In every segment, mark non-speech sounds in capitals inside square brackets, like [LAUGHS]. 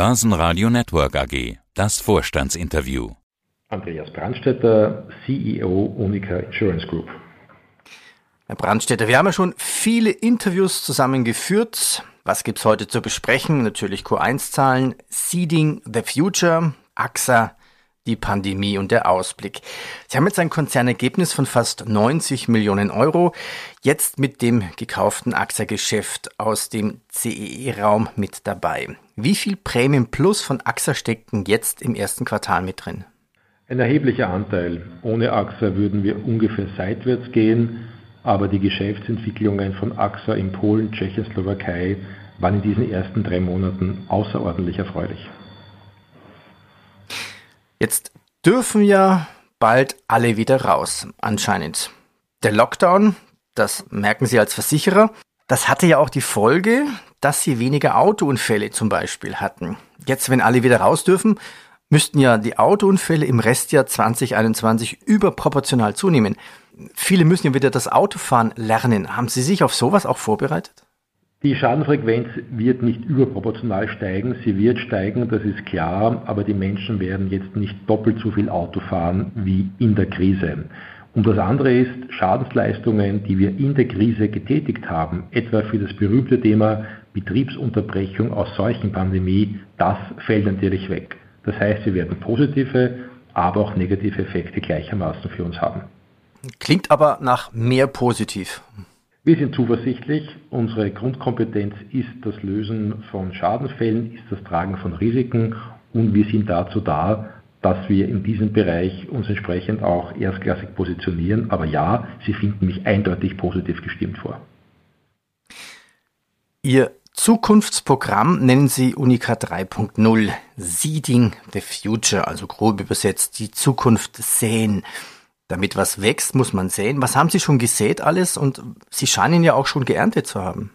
Börsenradio Network AG. Das Vorstandsinterview. Andreas Brandstetter, CEO Unica Insurance Group. Herr Brandstetter, wir haben ja schon viele Interviews zusammengeführt. Was gibt's heute zu besprechen? Natürlich Q1-Zahlen, Seeding the Future, AXA, die Pandemie und der Ausblick. Sie haben jetzt ein Konzernergebnis von fast 90 Millionen Euro, jetzt mit dem gekauften AXA-Geschäft aus dem CEE-Raum mit dabei. Wie viel Prämien Plus von AXA stecken jetzt im ersten Quartal mit drin? Ein erheblicher Anteil. Ohne AXA würden wir ungefähr seitwärts gehen, aber die Geschäftsentwicklungen von AXA in Polen, Tschechien, Slowakei waren in diesen ersten drei Monaten außerordentlich erfreulich. Jetzt dürfen ja bald alle wieder raus, anscheinend. Der Lockdown, das merken Sie als Versicherer, das hatte ja auch die Folge, dass Sie weniger Autounfälle zum Beispiel hatten. Jetzt, wenn alle wieder raus dürfen, müssten ja die Autounfälle im Restjahr 2021 überproportional zunehmen. Viele müssen ja wieder das Autofahren lernen. Haben Sie sich auf sowas auch vorbereitet? Die Schadenfrequenz wird nicht überproportional steigen, sie wird steigen, das ist klar, aber die Menschen werden jetzt nicht doppelt so viel Auto fahren wie in der Krise. Und das andere ist, Schadensleistungen, die wir in der Krise getätigt haben, etwa für das berühmte Thema Betriebsunterbrechung aus Seuchenpandemie, das fällt natürlich weg. Das heißt, wir werden positive, aber auch negative Effekte gleichermaßen für uns haben. Klingt aber nach mehr positiv. Wir sind zuversichtlich. Unsere Grundkompetenz ist das Lösen von Schadensfällen, ist das Tragen von Risiken und wir sind dazu da, dass wir in diesem Bereich uns entsprechend auch erstklassig positionieren. Aber ja, Sie finden mich eindeutig positiv gestimmt vor. Ihr Zukunftsprogramm nennen Sie Unica 3.0, Seeding the Future, also grob übersetzt, die Zukunft sehen. Damit was wächst, muss man säen. Was haben Sie schon gesät alles? Und Sie scheinen ja auch schon geerntet zu haben.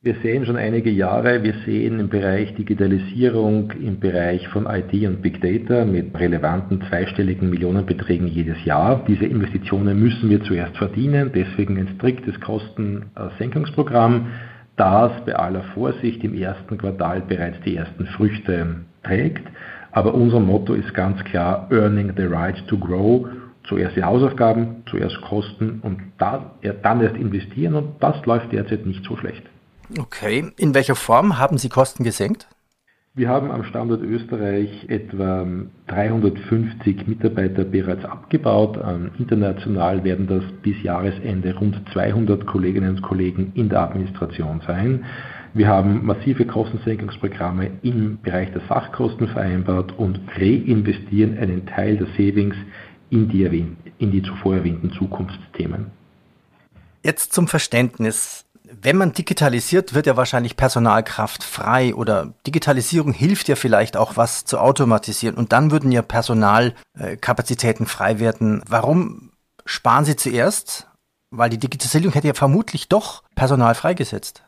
Wir sehen schon einige Jahre, wir sehen im Bereich Digitalisierung, im Bereich von IT und Big Data mit relevanten zweistelligen Millionenbeträgen jedes Jahr. Diese Investitionen müssen wir zuerst verdienen, deswegen ein striktes Kostensenkungsprogramm, das bei aller Vorsicht im ersten Quartal bereits die ersten Früchte trägt. Aber unser Motto ist ganz klar, Earning the Right to Grow zuerst die Hausaufgaben, zuerst Kosten und da, dann erst investieren und das läuft derzeit nicht so schlecht. Okay, in welcher Form haben Sie Kosten gesenkt? Wir haben am Standort Österreich etwa 350 Mitarbeiter bereits abgebaut. Ähm, international werden das bis Jahresende rund 200 Kolleginnen und Kollegen in der Administration sein. Wir haben massive Kostensenkungsprogramme im Bereich der Sachkosten vereinbart und reinvestieren einen Teil der Savings in die, in die zuvor erwähnten Zukunftsthemen. Jetzt zum Verständnis. Wenn man digitalisiert, wird ja wahrscheinlich Personalkraft frei oder Digitalisierung hilft ja vielleicht auch was zu automatisieren und dann würden ja Personalkapazitäten frei werden. Warum sparen Sie zuerst? Weil die Digitalisierung hätte ja vermutlich doch Personal freigesetzt.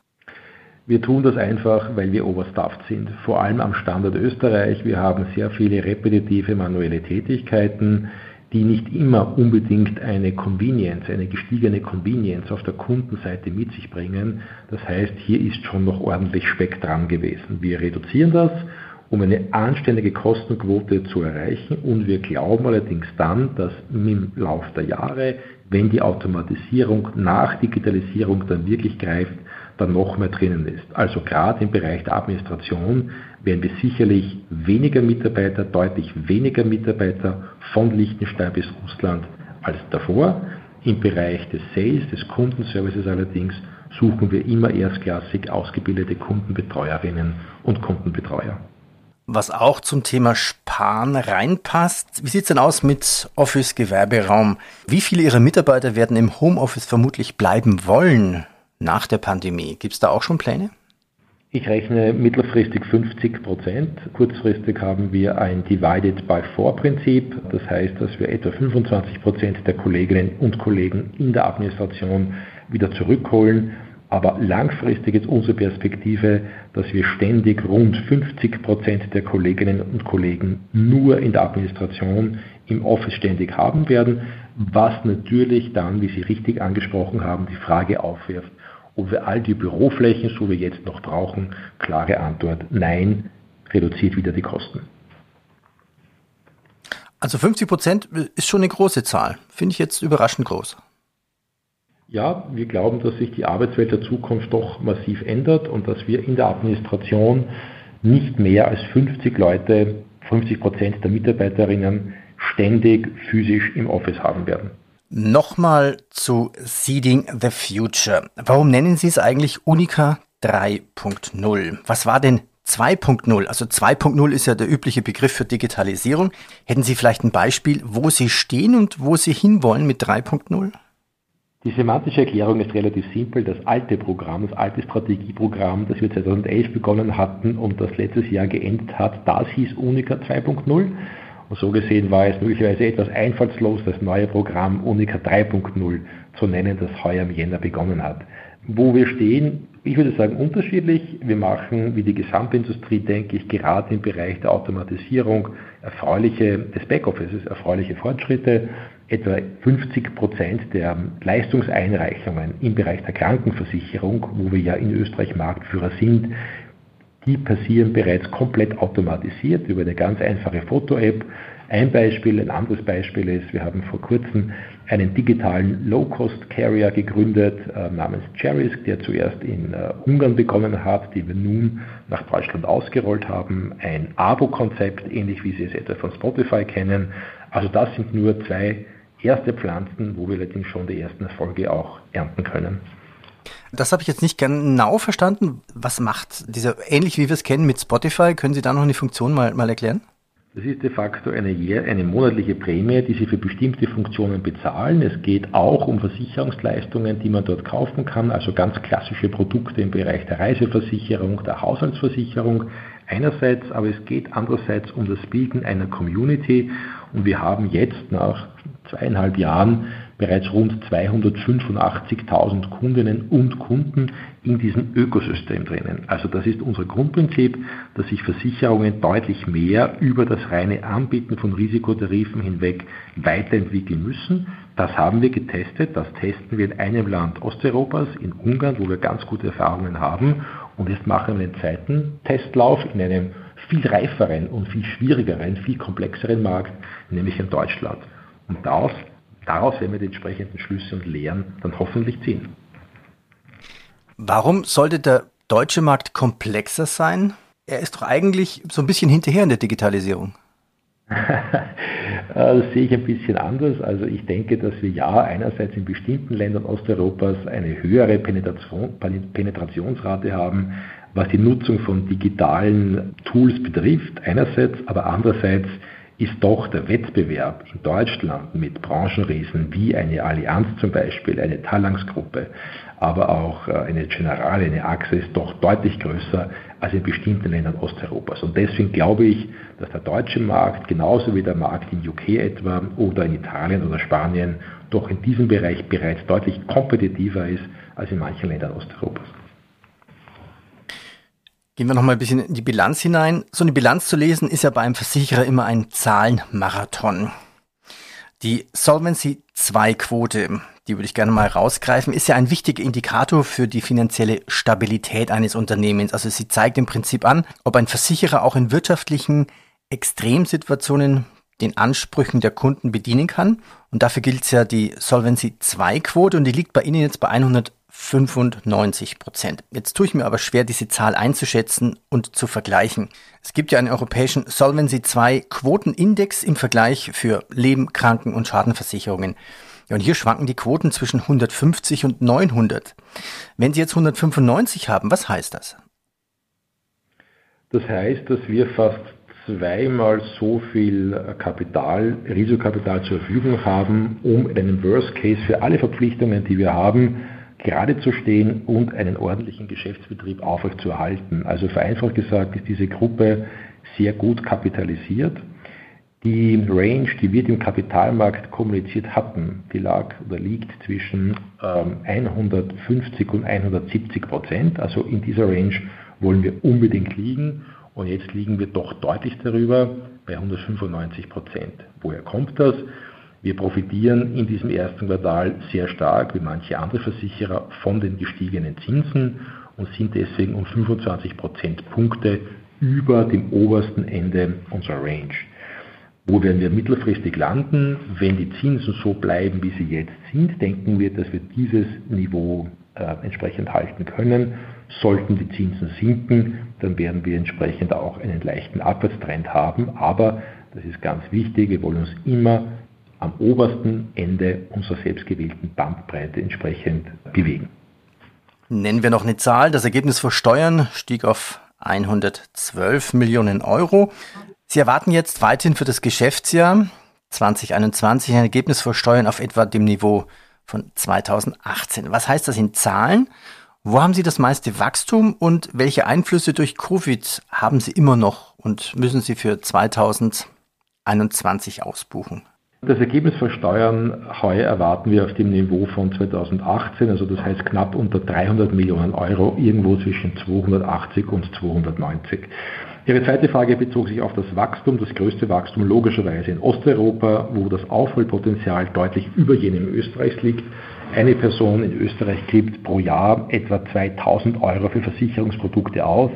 Wir tun das einfach, weil wir overstaffed sind, vor allem am Standort Österreich. Wir haben sehr viele repetitive manuelle Tätigkeiten die nicht immer unbedingt eine Convenience, eine gestiegene Convenience auf der Kundenseite mit sich bringen. Das heißt, hier ist schon noch ordentlich Speck dran gewesen. Wir reduzieren das, um eine anständige Kostenquote zu erreichen und wir glauben allerdings dann, dass im Lauf der Jahre, wenn die Automatisierung nach Digitalisierung dann wirklich greift, dann noch mehr drinnen ist. Also gerade im Bereich der Administration werden wir sicherlich weniger Mitarbeiter, deutlich weniger Mitarbeiter von Liechtenstein bis Russland als davor. Im Bereich des Sales, des Kundenservices allerdings, suchen wir immer erstklassig ausgebildete Kundenbetreuerinnen und Kundenbetreuer. Was auch zum Thema Sparen reinpasst. Wie sieht es denn aus mit Office Gewerberaum? Wie viele Ihrer Mitarbeiter werden im Homeoffice vermutlich bleiben wollen? nach der Pandemie. Gibt es da auch schon Pläne? Ich rechne mittelfristig 50 Prozent. Kurzfristig haben wir ein Divided by Four Prinzip. Das heißt, dass wir etwa 25 Prozent der Kolleginnen und Kollegen in der Administration wieder zurückholen. Aber langfristig ist unsere Perspektive, dass wir ständig rund 50 Prozent der Kolleginnen und Kollegen nur in der Administration im Office ständig haben werden, was natürlich dann, wie Sie richtig angesprochen haben, die Frage aufwirft, ob wir all die Büroflächen, so wie jetzt noch brauchen, klare Antwort, nein, reduziert wieder die Kosten. Also 50 Prozent ist schon eine große Zahl. Finde ich jetzt überraschend groß. Ja, wir glauben, dass sich die Arbeitswelt der Zukunft doch massiv ändert und dass wir in der Administration nicht mehr als 50 Leute, 50 Prozent der Mitarbeiterinnen ständig physisch im Office haben werden. Nochmal zu Seeding the Future. Warum nennen Sie es eigentlich Unica 3.0? Was war denn 2.0? Also 2.0 ist ja der übliche Begriff für Digitalisierung. Hätten Sie vielleicht ein Beispiel, wo Sie stehen und wo Sie hinwollen mit 3.0? Die semantische Erklärung ist relativ simpel. Das alte Programm, das alte Strategieprogramm, das wir 2011 begonnen hatten und das letztes Jahr geendet hat, das hieß Unica 2.0. Und so gesehen war es möglicherweise etwas einfallslos, das neue Programm Unica 3.0 zu nennen, das heuer im Jänner begonnen hat. Wo wir stehen, ich würde sagen unterschiedlich. Wir machen, wie die Gesamtindustrie, denke ich, gerade im Bereich der Automatisierung erfreuliche, des Backoffices erfreuliche Fortschritte. Etwa 50 Prozent der Leistungseinreichungen im Bereich der Krankenversicherung, wo wir ja in Österreich Marktführer sind, die passieren bereits komplett automatisiert über eine ganz einfache Foto-App. Ein Beispiel, ein anderes Beispiel ist, wir haben vor kurzem einen digitalen Low-Cost-Carrier gegründet äh, namens Cherisk, der zuerst in äh, Ungarn begonnen hat, die wir nun nach Deutschland ausgerollt haben. Ein Abo-Konzept, ähnlich wie Sie es etwa von Spotify kennen. Also das sind nur zwei erste Pflanzen, wo wir allerdings schon die ersten Erfolge auch ernten können. Das habe ich jetzt nicht genau verstanden. Was macht dieser, ähnlich wie wir es kennen mit Spotify, können Sie da noch eine Funktion mal, mal erklären? Das ist de facto eine, eine, monatliche Prämie, die Sie für bestimmte Funktionen bezahlen. Es geht auch um Versicherungsleistungen, die man dort kaufen kann, also ganz klassische Produkte im Bereich der Reiseversicherung, der Haushaltsversicherung einerseits, aber es geht andererseits um das Bilden einer Community und wir haben jetzt nach zweieinhalb Jahren bereits rund 285.000 Kundinnen und Kunden in diesem Ökosystem drinnen. Also das ist unser Grundprinzip, dass sich Versicherungen deutlich mehr über das reine Anbieten von Risikotarifen hinweg weiterentwickeln müssen. Das haben wir getestet, das testen wir in einem Land Osteuropas, in Ungarn, wo wir ganz gute Erfahrungen haben. Und jetzt machen wir einen zweiten Testlauf in einem viel reiferen und viel schwierigeren, viel komplexeren Markt, nämlich in Deutschland. Und daraus daraus werden wir die entsprechenden Schlüsse und Lehren dann hoffentlich ziehen. Warum sollte der deutsche Markt komplexer sein? Er ist doch eigentlich so ein bisschen hinterher in der Digitalisierung. [LAUGHS] das sehe ich ein bisschen anders. Also ich denke, dass wir ja einerseits in bestimmten Ländern Osteuropas eine höhere Penetration, Penetrationsrate haben, was die Nutzung von digitalen Tools betrifft, einerseits, aber andererseits ist doch der Wettbewerb in Deutschland mit Branchenriesen wie eine Allianz zum Beispiel, eine Talangs-Gruppe, aber auch äh, eine Generale, eine Axis doch deutlich größer als in bestimmten Ländern Osteuropas. Und deswegen glaube ich, dass der deutsche Markt genauso wie der Markt in UK etwa oder in Italien oder Spanien doch in diesem Bereich bereits deutlich kompetitiver ist als in manchen Ländern Osteuropas. Gehen wir noch mal ein bisschen in die Bilanz hinein. So eine Bilanz zu lesen ist ja bei einem Versicherer immer ein Zahlenmarathon. Die Solvency 2 Quote, die würde ich gerne mal rausgreifen, ist ja ein wichtiger Indikator für die finanzielle Stabilität eines Unternehmens. Also sie zeigt im Prinzip an, ob ein Versicherer auch in wirtschaftlichen Extremsituationen den Ansprüchen der Kunden bedienen kann. Und dafür gilt es ja die Solvency 2 Quote und die liegt bei Ihnen jetzt bei 100 95 Prozent. Jetzt tue ich mir aber schwer, diese Zahl einzuschätzen und zu vergleichen. Es gibt ja einen europäischen Solvency 2 Quotenindex im Vergleich für Leben, Kranken- und Schadenversicherungen. Ja, und hier schwanken die Quoten zwischen 150 und 900. Wenn Sie jetzt 195 haben, was heißt das? Das heißt, dass wir fast zweimal so viel Kapital, Risikokapital zur Verfügung haben, um in einem Worst Case für alle Verpflichtungen, die wir haben, gerade zu stehen und einen ordentlichen Geschäftsbetrieb aufrechtzuerhalten. Also vereinfacht gesagt ist diese Gruppe sehr gut kapitalisiert. Die Range, die wir dem Kapitalmarkt kommuniziert hatten, die lag oder liegt zwischen ähm, 150 und 170 Prozent. Also in dieser Range wollen wir unbedingt liegen und jetzt liegen wir doch deutlich darüber bei 195 Prozent. Woher kommt das? Wir profitieren in diesem ersten Quartal sehr stark, wie manche andere Versicherer, von den gestiegenen Zinsen und sind deswegen um 25 Prozentpunkte über dem obersten Ende unserer Range. Wo werden wir mittelfristig landen? Wenn die Zinsen so bleiben, wie sie jetzt sind, denken wir, dass wir dieses Niveau äh, entsprechend halten können. Sollten die Zinsen sinken, dann werden wir entsprechend auch einen leichten Abwärtstrend haben. Aber, das ist ganz wichtig, wir wollen uns immer am obersten Ende unserer selbstgewählten Bandbreite entsprechend bewegen. Nennen wir noch eine Zahl. Das Ergebnis vor Steuern stieg auf 112 Millionen Euro. Sie erwarten jetzt weiterhin für das Geschäftsjahr 2021 ein Ergebnis vor Steuern auf etwa dem Niveau von 2018. Was heißt das in Zahlen? Wo haben Sie das meiste Wachstum und welche Einflüsse durch Covid haben Sie immer noch und müssen Sie für 2021 ausbuchen? Das Ergebnis vor Steuern heuer erwarten wir auf dem Niveau von 2018, also das heißt knapp unter 300 Millionen Euro, irgendwo zwischen 280 und 290. Ihre zweite Frage bezog sich auf das Wachstum, das größte Wachstum logischerweise in Osteuropa, wo das Aufholpotenzial deutlich über jenem Österreichs liegt. Eine Person in Österreich gibt pro Jahr etwa 2000 Euro für Versicherungsprodukte aus.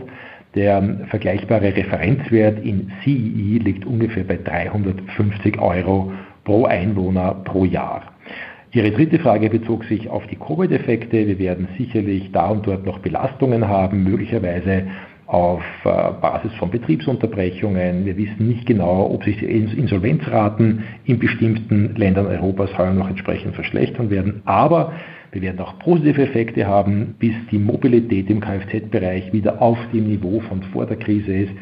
Der vergleichbare Referenzwert in CEE liegt ungefähr bei 350 Euro pro Einwohner pro Jahr. Ihre dritte Frage bezog sich auf die Covid-Effekte. Wir werden sicherlich da und dort noch Belastungen haben, möglicherweise auf äh, Basis von Betriebsunterbrechungen. Wir wissen nicht genau, ob sich die Insolvenzraten in bestimmten Ländern Europas heuer noch entsprechend verschlechtern werden. Aber wir werden auch positive Effekte haben, bis die Mobilität im Kfz-Bereich wieder auf dem Niveau von vor der Krise ist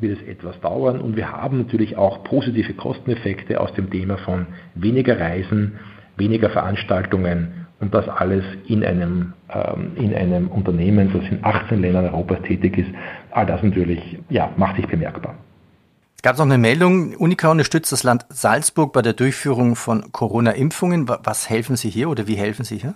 wird es etwas dauern und wir haben natürlich auch positive Kosteneffekte aus dem Thema von weniger Reisen, weniger Veranstaltungen und das alles in einem, ähm, in einem Unternehmen, das in 18 Ländern Europas tätig ist. All das natürlich ja, macht sich bemerkbar. Es gab noch eine Meldung, Unica unterstützt das Land Salzburg bei der Durchführung von Corona-Impfungen. Was helfen Sie hier oder wie helfen Sie hier?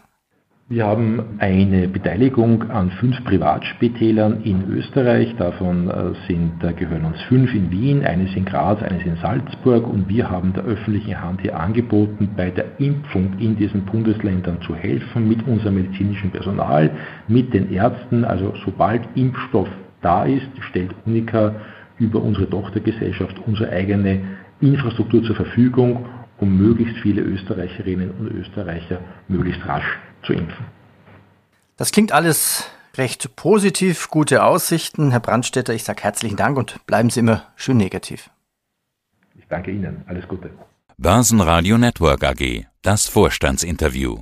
Wir haben eine Beteiligung an fünf Privatspitälern in Österreich. Davon äh, sind, gehören uns fünf in Wien, eines in Graz, eines in Salzburg. Und wir haben der öffentlichen Hand hier angeboten, bei der Impfung in diesen Bundesländern zu helfen mit unserem medizinischen Personal, mit den Ärzten. Also sobald Impfstoff da ist, stellt Unica über unsere Tochtergesellschaft unsere eigene Infrastruktur zur Verfügung, um möglichst viele Österreicherinnen und Österreicher möglichst rasch zu impfen. Das klingt alles recht positiv, gute Aussichten. Herr Brandstätter, ich sage herzlichen Dank und bleiben Sie immer schön negativ. Ich danke Ihnen. Alles Gute. Börsenradio Network AG. Das Vorstandsinterview.